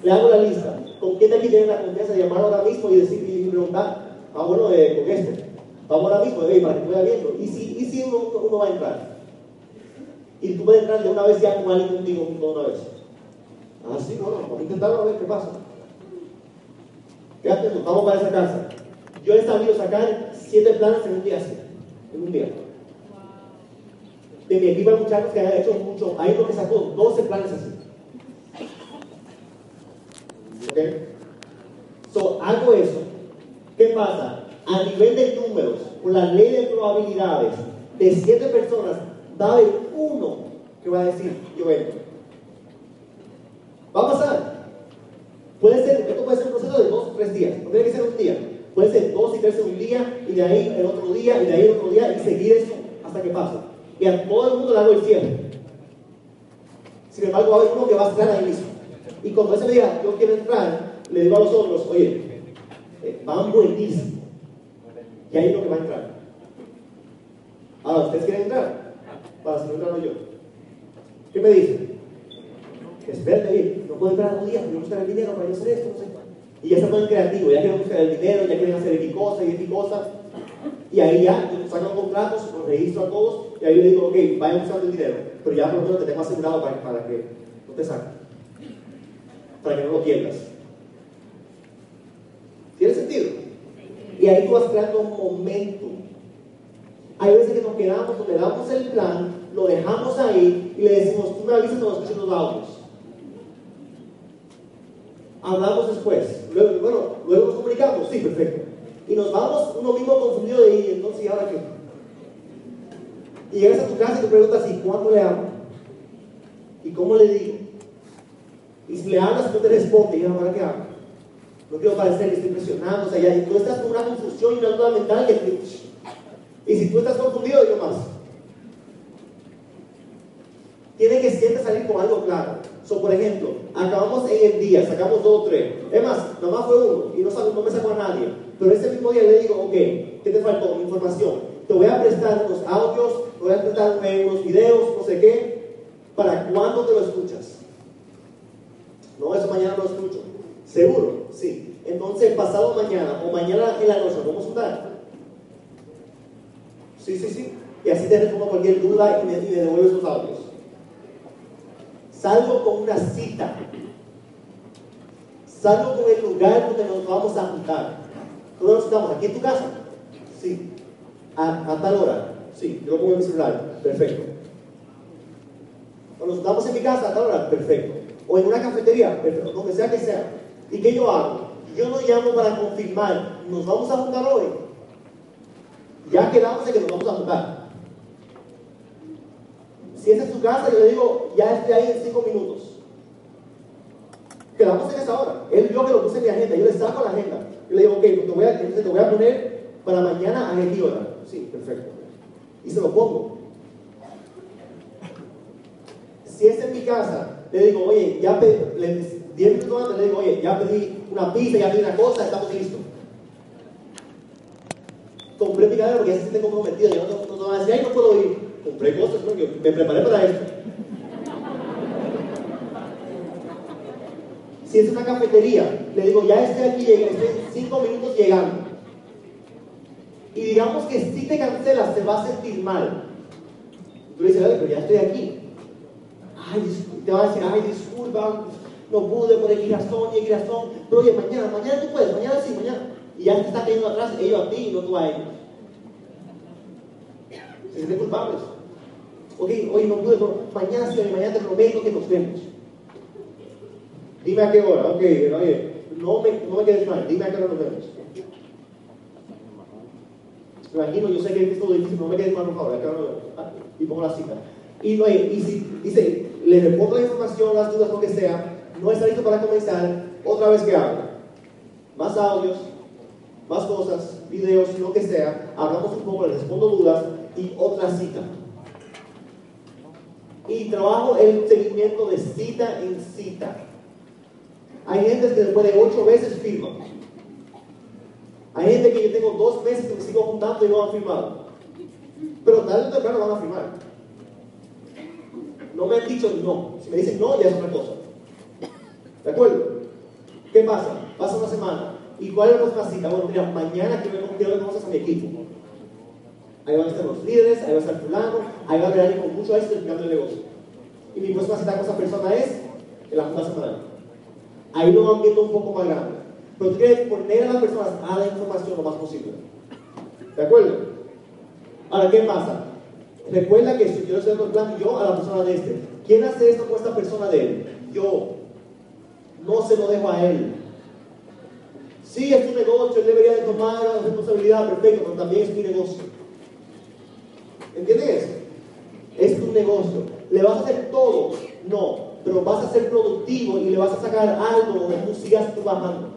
Le hago la lista. ¿Con quién de aquí tiene la confianza de llamar ahora mismo y decir y preguntar? Ah, bueno, eh, con este. Vamos ahora mismo, eh, para que vaya viendo. ¿Y si, y si uno, uno va a entrar? Y tú puedes entrar de una vez ya con alguien contigo de una vez. Ah, sí, bueno, vamos a intentarlo a ver qué pasa. Quédate, vamos para esa casa. Yo he sabido sacar siete planes en un día así. En un día. De mi equipo de muchachos que han hecho mucho, hay uno que sacó 12 planes así. ¿Ok? So, hago eso. ¿Qué pasa? A nivel de números, con la ley de probabilidades, de siete personas, va a haber uno que va a decir, yo entro. Va a pasar. Puede ser, esto puede ser un proceso de dos o tres días, no tiene que ser un día. Puede ser dos y tres en un día, y de ahí el otro día, y de ahí el otro día, y seguir eso hasta que pase. Y a todo el mundo le hago el cierre. Sin embargo, va a haber uno que va a estar ahí mismo. Y cuando ese diga, yo quiero entrar, le digo a los otros, oye, eh, van buenísimo. Y hay uno que va a entrar. Ahora, ¿ustedes quieren entrar? Para no entro yo. ¿Qué me dicen? Espérate, oye, no puedo entrar dos días, quiero buscar el dinero para yo hacer esto, no sé. Y ya se ponen creativos, ya quieren buscar el dinero, ya quieren hacer X cosas y X cosas. Y ahí ya sacan contratos, los registro a todos, y ahí le digo, ok, vayan buscando el dinero, pero ya por lo menos te tengo asegurado para, para que no te saquen, para que no lo pierdas. ¿Tiene sentido? Y ahí tú vas creando un momento. Hay veces que nos quedamos, donde damos el plan, lo dejamos ahí y le decimos, tú me avisas cuando escuches los audios. Hablamos después. Luego, bueno, luego nos comunicamos, sí, perfecto. Y nos vamos uno mismo confundido de ahí, entonces, ¿y ahora qué? Y llegas a tu casa y te preguntas, ¿y cuándo le hablo? ¿Y cómo le digo? Y si le hablas, no te responde, ¿y ahora qué hago? No quiero parecer que estoy presionando, o sea, ya, y tú estás con una confusión y una duda mental que te... Y si tú estás confundido, yo más. Tiene que siempre salir con algo claro. So, por ejemplo, acabamos en el día, sacamos dos o tres. Es más, nomás fue uno y no, no me sacó a nadie. Pero ese mismo día le digo, ok, ¿qué te faltó? Información. Te voy a prestar unos audios, te voy a prestar unos videos, no sé qué. ¿Para cuándo te lo escuchas? No, eso mañana lo escucho. ¿Seguro? Sí. Entonces, pasado mañana o mañana en la noche, ¿vamos a juntar? Sí, sí, sí. Y así te respondo cualquier duda y me, y me devuelves sus audios. Salgo con una cita. Salgo con el lugar donde nos vamos a juntar. ¿Dónde nos juntamos? ¿Aquí en tu casa? Sí. ¿A, tal hora? Sí. Yo lo pongo en mi celular. Perfecto. ¿O nos juntamos en mi casa a tal hora? Perfecto. O en una cafetería, perfecto. Donde sea que sea. ¿Y qué yo hago? Yo no llamo para confirmar. ¿Nos vamos a juntar hoy? Ya quedamos de que nos vamos a juntar. Si esa es tu casa, yo le digo, ya estoy ahí en cinco minutos. Quedamos en esa hora. Él vio que lo puse en mi agenda. Yo le saco la agenda. Yo le digo, ok, te voy a, te voy a poner para mañana a hora. Sí, perfecto. Y se lo pongo. Si es en mi casa, le digo, oye, ya pedí, 10 minutos antes le digo, oye, ya pedí una pizza, ya pedí una cosa, estamos listos. Compré picadera porque ya se siente comprometido. Yo no, no, no, no puedo ir. Compré cosas, ¿no? Me preparé para esto. Si es una cafetería, le digo, ya estoy aquí, en 5 minutos llegando. Y digamos que si te cancelas, te va a sentir mal. Tú le dices, "Oye, pero ya estoy aquí. Ay, te va a decir, ay, disculpa, no pude por X razón y X razón. Pero oye, mañana, mañana tú puedes, mañana sí, mañana. Y ya te está cayendo atrás ellos a ti y no tú a ellos. Se sienten culpables. Ok, hoy no pude, pero mañana sí, mañana te prometo que nos vemos. Dime a qué hora, ok, oye, no me, no me quedes mal, dime a qué hora nos vemos. Me imagino, yo sé que es difícil, no me quedes mal, por favor, a qué hora nos vemos. Ah, Y pongo la cita. Y, oye, y si dice, le respondo la información, las dudas, lo que sea, no está listo para comenzar, otra vez que hago. Más audios, más cosas, videos, lo que sea, hablamos un poco, le respondo dudas y otra cita. Y trabajo el seguimiento de cita en cita. Hay gente que después de ocho veces firma. Hay gente que yo tengo dos meses que me sigo juntando y no han firmado. Pero tarde o temprano van a firmar. No me han dicho no. Si me dicen no, ya es otra cosa. ¿De acuerdo? ¿Qué pasa? Pasa una semana. ¿Y cuál es la próxima cita? Bueno, mira, mañana quiero, que conoces a mi equipo. Ahí van a estar los líderes, ahí va a estar fulano, ahí va a haber alguien con mucho éxito el negocio. Y mi próxima cita con esa persona es en la junta semanal. Ahí lo van viendo un poco más grande. Pero tú quieres poner a las personas a la información lo más posible. ¿De acuerdo? Ahora, ¿qué pasa? Recuerda que si yo estoy el plan, yo a la persona de este. ¿Quién hace esto con esta persona de él? Yo. No se lo dejo a él. Sí, es tu negocio, él debería de tomar la responsabilidad, perfecto, pero también es mi negocio. ¿Entiendes? Es tu ¿Le vas a hacer todo? No, pero vas a ser productivo y le vas a sacar algo donde tú sigas trabajando.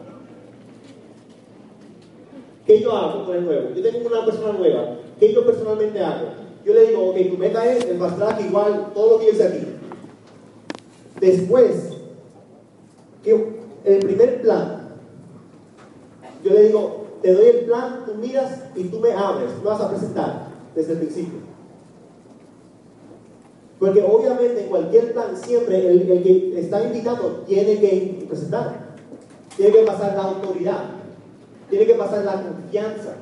¿Qué yo hago con el nuevo? Yo tengo una persona nueva. ¿Qué yo personalmente hago? Yo le digo, ok, tu meta es el fast track igual todo lo que dice aquí. Después, que el primer plan, yo le digo, te doy el plan, tú miras y tú me abres, me vas a presentar desde el principio. Porque obviamente en cualquier plan siempre el, que está invitando tiene que presentar, tiene que pasar la autoridad, tiene que pasar la confianza.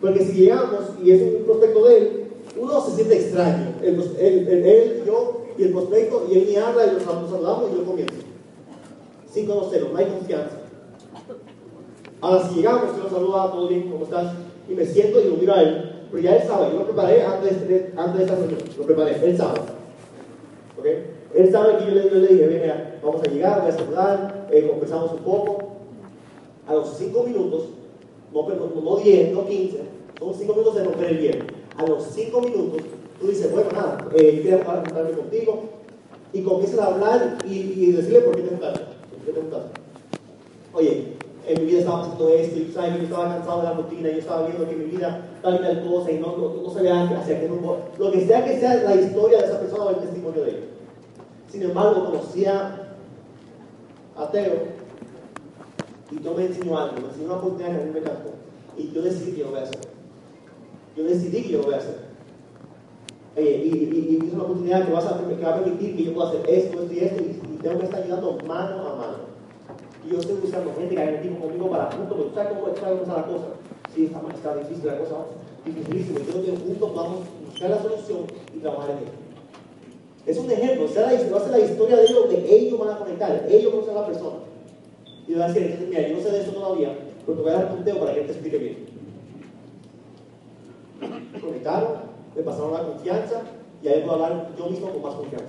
Porque si llegamos y es un prospecto de él, uno se siente extraño. Él, yo y el prospecto, y él ni habla y nos saludamos y yo comienzo. Sin conocerlo, no hay confianza. Ahora, si llegamos, yo lo saluda, todo bien, ¿cómo estás? Y me siento y lo miro a él. Pero ya él sabe, yo lo preparé antes de, antes de esta reunión. Lo preparé, él sabe. ¿Ok? Él sabe que yo le, yo le dije, mira, vamos a llegar, voy a saludar, eh, conversamos un poco. A los 5 minutos, no, no, no 10, no 15, son 5 minutos de romper el hielo. A los 5 minutos, tú dices, bueno, nada, eh, yo quiero juntarme contigo. Y comienzas a hablar y, y decirle por qué te juntaste. ¿Por qué te juntaste? Oye, en mi vida estaba haciendo esto, y sabes yo estaba cansado de la rutina, yo estaba viendo que mi vida tal y tal cosa, y no, no, no sabía hacia qué rumbo. Lo que sea que sea la historia de esa persona o el testimonio de él. Sin embargo, conocía a Teo, y yo me enseñó algo, me enseñó una oportunidad que a mí me encantó. Y yo decidí que lo voy a hacer. Yo decidí que yo lo voy a hacer. Oye, y, y, y es una oportunidad que, vas a, que va a permitir que yo pueda hacer esto, esto y esto, y, y tengo que estar ayudando mano a. Yo estoy buscando gente que haga equipo conmigo para juntos, porque tú sabes cómo está la cosa. Sí, está, está difícil la cosa, dificilísimo. Yo creo que juntos vamos a buscar la solución y trabajar en ello. Es un ejemplo, o sea, va a ser la historia de ellos, de ellos van a conectar, ellos conocen a la persona. Y le va a decir, mira, yo no sé de eso todavía, pero te voy a dar un punteo para que él te explique bien. Conectaron, me pasaron la confianza y ahí puedo hablar yo mismo con más confianza.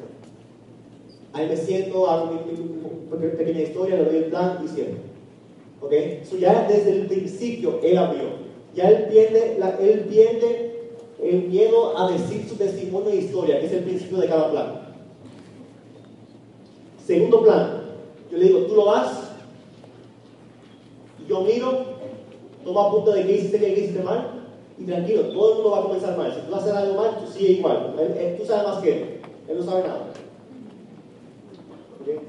Ahí me siento, hago mi, pequeña historia, le doy el plan y cierro. ¿Ok? So ya desde el principio él abrió. Ya él pierde, él pierde el miedo a decir su testimonio e historia, que es el principio de cada plan. Segundo plan, yo le digo, tú lo vas, yo miro, toma apunte de qué hiciste, qué hiciste mal, y tranquilo, todo el mundo va a comenzar mal. Si tú hacer algo mal, tú sigue igual. Él, tú sabes más que él, él no sabe nada. ¿Okay?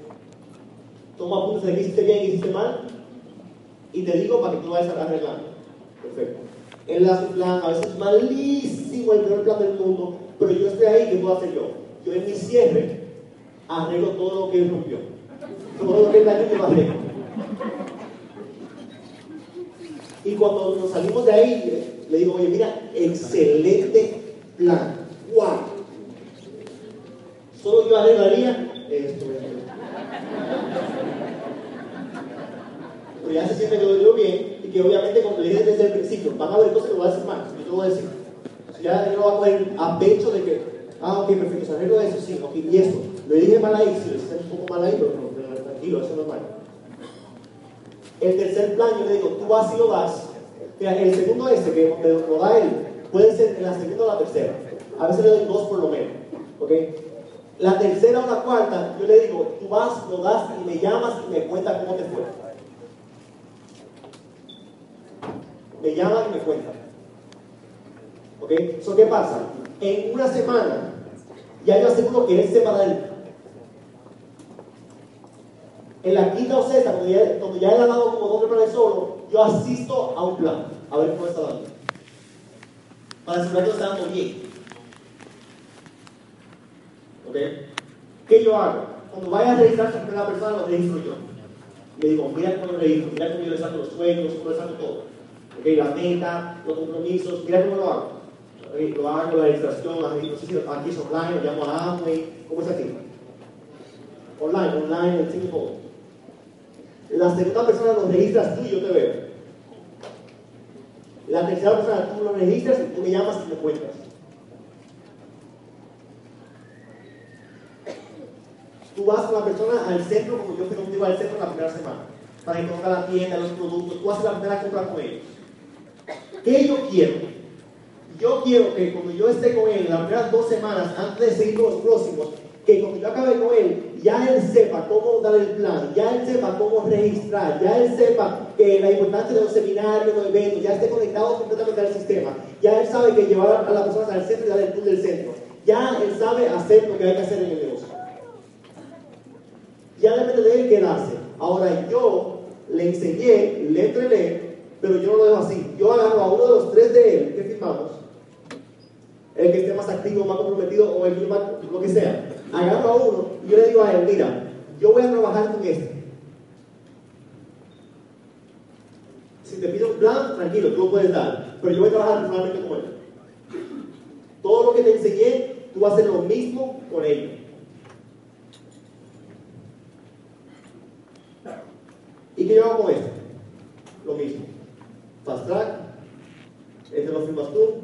Toma apuntes de qué hiciste bien, qué hiciste mal, y te digo para que tú vayas arreglando. Perfecto. Él hace un plan, a veces es malísimo, el peor plan del mundo, pero yo estoy ahí, ¿qué puedo hacer yo? Yo en mi cierre arreglo todo lo que él rompió. Todo lo que él dañó, yo lo arreglo. Y cuando nos salimos de ahí, le digo, oye, mira, excelente plan. ¡Wow! Solo yo arreglaría esto, esto. Pero ya se siente que lo dio bien y que obviamente, como le dije desde el principio, van a haber cosas que voy a decir mal. Yo te voy a decir. Ya yo voy a coger a pecho de que, ah, ok, perfecto, se arreglo eso, sí, ok, y esto. Lo dije mal ahí, lo hice un poco mal ahí, pero no, tranquilo, eso no es mal. El tercer plan, yo le digo, tú vas y lo das. Mira, el segundo este que me lo da él, puede ser en la segunda o la tercera. A veces le doy dos por lo menos. ¿Ok? La tercera o la cuarta, yo le digo, tú vas, lo das y me llamas y me cuentas cómo te fue. Me llaman y me cuentan. ¿Ok? ¿Eso qué pasa? En una semana, ya yo aseguro que él se va a dar en la quinta o sexta, cuando ya, cuando ya él ha dado como dos planes solo, yo asisto a un plan, a ver cómo está dando. Para asegurar que está dando bien. ¿Qué yo hago? Cuando vaya a registrar a primera persona, lo registro yo. Le digo, mira cómo lo registro, mira cómo yo le saco los sueños, cómo le saco todo. Ok, la meta, los compromisos, mira cómo lo hago. Lo hago, la registración, la- si aquí es online, lo llamo a Amway, ¿cómo es aquí? Online, online, el tiempo. La segunda persona lo registras tú y yo te veo. La tercera persona tú lo registras y tú me llamas y me cuentas. Tú vas con la persona al centro, como yo fui contigo al centro la primera semana, para que conozca la tienda, los productos, tú haces la primera compra con ellos. ¿Qué yo quiero? Yo quiero que cuando yo esté con él las primeras dos semanas, antes de seguir con los próximos, que cuando yo acabe con él, ya él sepa cómo dar el plan, ya él sepa cómo registrar, ya él sepa que la importancia de los seminarios, los eventos, ya esté conectado completamente al sistema, ya él sabe que llevar a las personas al centro y dar el tour del centro, ya él sabe hacer lo que hay que hacer en el negocio. Ya depende de él quedarse. Ahora yo le enseñé, le entrené, pero yo no lo dejo así. Yo agarro a uno de los tres de él que firmamos, el que esté más activo, más comprometido o el que más, lo que sea. Agarro a uno y yo le digo a él, mira, yo voy a trabajar con este. Si te pido un plan, tranquilo, tú lo puedes dar, pero yo voy a trabajar personalmente con él. Todo lo que te enseñé, tú vas a hacer lo mismo con él. ¿Y qué yo hago con este? Lo mismo. Fast track, este lo firmas tú,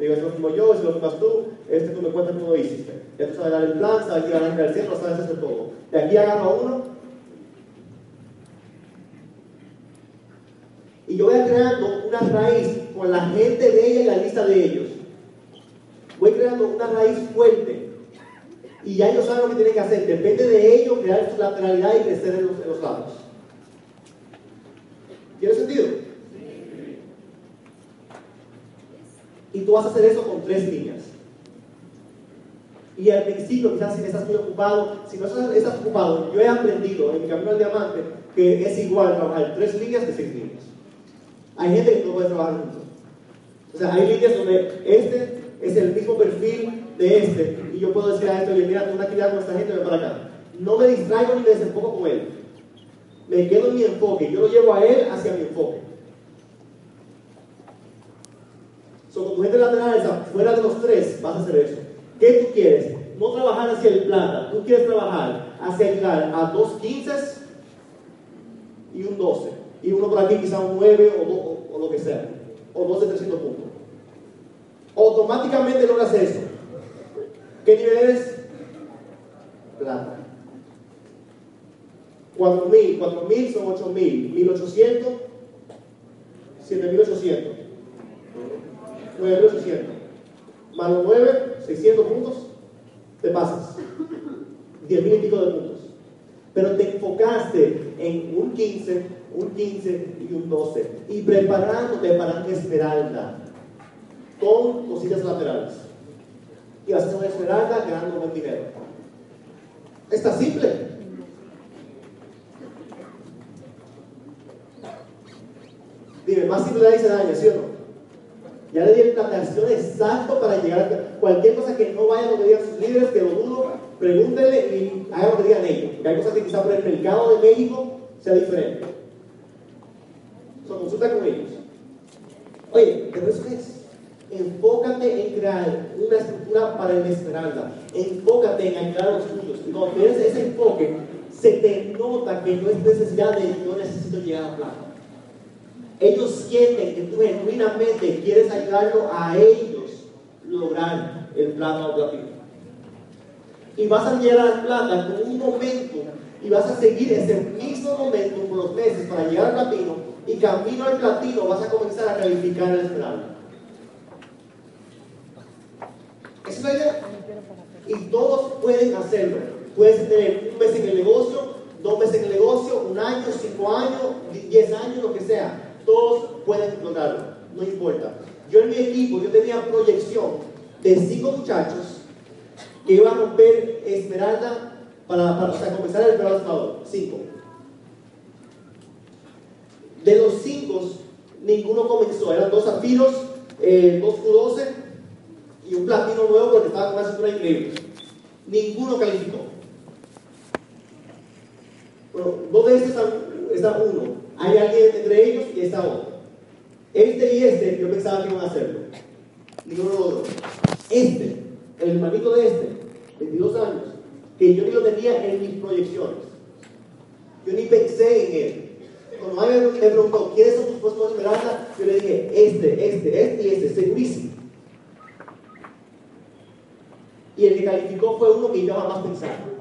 digo, este lo firmo yo, este lo firmas tú, este tú me cuentas cómo lo hiciste. Ya tú sabes dar el plan, sabes ir al centro, sabes hacer todo. De aquí agarro uno y yo voy creando una raíz con la gente de ella y la lista de ellos. Voy creando una raíz fuerte. Y ya ellos saben lo que tienen que hacer. Depende de ellos crear su lateralidad y crecer en en los lados. ¿Tiene sentido? Y tú vas a hacer eso con tres líneas. Y al principio, quizás si estás muy ocupado, si no estás, estás ocupado, yo he aprendido en mi camino al diamante que es igual trabajar tres líneas que seis líneas. Hay gente que no puede trabajar juntos. O sea, hay líneas donde este es el mismo perfil de este, y yo puedo decir a este, oye, mira, tengo una actividad con esta gente, ven para acá. No me distraigo ni me desenfoco con él. Me quedo en mi enfoque, yo lo llevo a él hacia mi enfoque. So, tu gente lateral, esa, fuera de los tres, vas a hacer eso. ¿Qué tú quieres? No trabajar hacia el plata, tú quieres trabajar hacia llegar a dos 15 y un 12. Y uno por aquí quizá un 9 o, do- o- o lo que sea. O 12 300 puntos. Automáticamente logras eso. ¿Qué nivel eres? Plata. 4.000, 4.000 son 8.000, 1.800, 7.800, 9.800, más los 9, 600 puntos, te pasas. 10.000 y pico de puntos. Pero te enfocaste en un 15, un 15 y un 12. Y preparándote para esmeralda con cositas laterales. Y vas a hacer una esmeralda ganando buen dinero. Está simple. Dime, más simple dice daño, ¿sí o no? Ya le di de acción exacto para llegar a cualquier cosa que no vaya a lo que digan sus líderes, que lo dudo, pregúntenle y hagan lo que digan ellos. Que hay cosas que quizá por el mercado de México sea diferente. So, consulta con ellos. Oye, pero eso es. Enfócate en crear una estructura para el esmeralda. Enfócate en ayudar a los tuyos. Y cuando tienes ese enfoque, se te nota que no es necesidad de yo necesito llegar a plata. Ellos sienten que tú genuinamente quieres ayudarlo a ellos lograr el plata o platino. Y vas a llegar al plata con un momento y vas a seguir ese mismo momento por los meses para llegar al platino y camino al platino vas a comenzar a calificar el. Esa es la idea. Y todos pueden hacerlo. Puedes tener un mes en el negocio, dos meses en el negocio, un año, cinco años, di- diez años, lo que sea. Todos pueden lograrlo, no importa. Yo en mi equipo, yo tenía proyección de cinco muchachos que iban a romper Esmeralda para, para o sea, comenzar el Esmeralda. Cinco. De los cinco, ninguno comenzó. Eran dos zafiros, eh, dos Q12 y un platino nuevo porque estaba con una cintura increíble. Ninguno calificó. Bueno, dos de estos están, está uno. Hay alguien entre ellos y está otro. Este y este, yo pensaba que iban a hacerlo. Ninguno los dos. Este, el hermanito de este, 22 años, que yo ni lo tenía en mis proyecciones. Yo ni pensé en él. Cuando alguien me preguntó, ¿quiénes son tus puestos de esperanza? Yo le dije, este, este, este y este, segurísimo. Y el que calificó fue uno que yo jamás pensaba.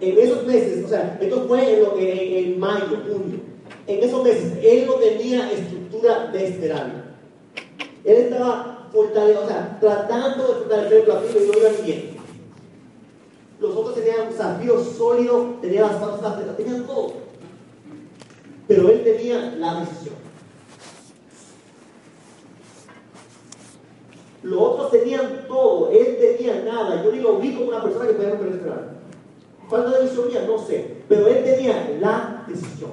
En esos meses, o sea, esto fue en, lo en, mayo, junio, en esos meses, él no tenía estructura de esperanza. Él estaba fortalecido, o sea, tratando de fortalecer el platino y no iba bien. Los otros tenían un desafío sólido, tenían las patas, tenían todo. Pero él tenía la decisión. Los otros tenían todo, él tenía nada. Yo ni lo vi como una persona que podía romper. Falta de visión mía, no sé. Pero él tenía la decisión.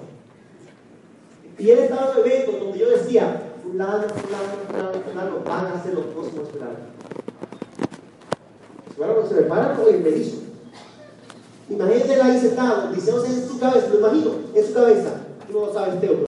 Y él estaba en eventos donde yo decía, fulano, fulano, fulano, fulano, van a ser los próximos esperanza. Bueno, se me para con el medizo. Imagínate él ahí sentado, diciéndose en su cabeza, lo imagino, en su cabeza. Tú no lo sabes, Teo.